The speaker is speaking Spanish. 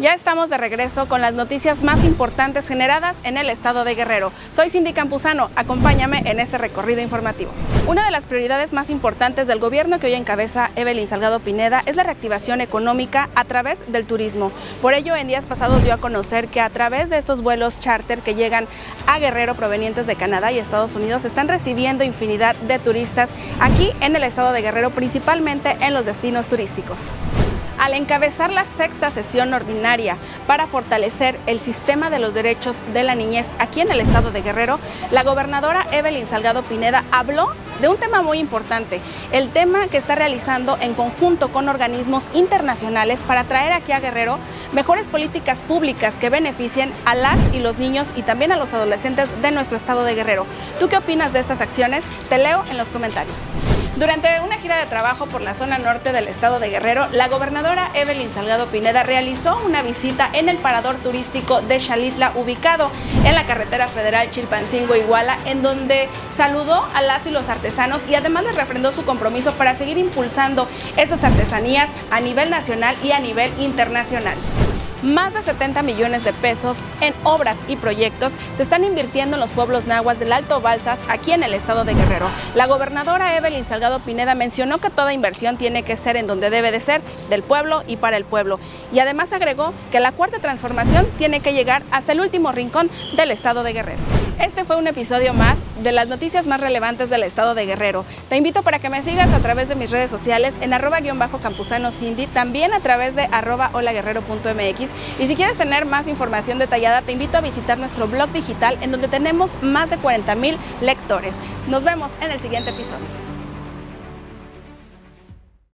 Ya estamos de regreso con las noticias más importantes generadas en el estado de Guerrero. Soy Cindy Campuzano, acompáñame en este recorrido informativo. Una de las prioridades más importantes del gobierno que hoy encabeza Evelyn Salgado Pineda es la reactivación económica a través del turismo. Por ello, en días pasados dio a conocer que a través de estos vuelos charter que llegan a Guerrero provenientes de Canadá y Estados Unidos están recibiendo infinidad de turistas aquí en el estado de Guerrero, principalmente en los destinos turísticos al encabezar la sexta sesión ordinaria para fortalecer el sistema de los derechos de la niñez aquí en el estado de Guerrero, la gobernadora Evelyn Salgado Pineda habló de un tema muy importante, el tema que está realizando en conjunto con organismos internacionales para traer aquí a Guerrero mejores políticas públicas que beneficien a las y los niños y también a los adolescentes de nuestro estado de Guerrero. ¿Tú qué opinas de estas acciones? Te leo en los comentarios. Durante una gira de trabajo por la zona norte del estado de Guerrero, la gobernadora Evelyn Salgado Pineda realizó una visita en el parador turístico de Chalitla, ubicado en la carretera federal Chilpancingo-Iguala, en donde saludó a las y los artesanos y además les refrendó su compromiso para seguir impulsando esas artesanías a nivel nacional y a nivel internacional. Más de 70 millones de pesos en obras y proyectos se están invirtiendo en los pueblos nahuas del Alto Balsas, aquí en el estado de Guerrero. La gobernadora Evelyn Salgado Pineda mencionó que toda inversión tiene que ser en donde debe de ser, del pueblo y para el pueblo. Y además agregó que la cuarta transformación tiene que llegar hasta el último rincón del estado de Guerrero. Este fue un episodio más de las noticias más relevantes del estado de Guerrero. Te invito para que me sigas a través de mis redes sociales en arroba guion bajo campusano Cindy, también a través de arroba holaguerrero.mx y si quieres tener más información detallada te invito a visitar nuestro blog digital en donde tenemos más de 40 mil lectores. Nos vemos en el siguiente episodio.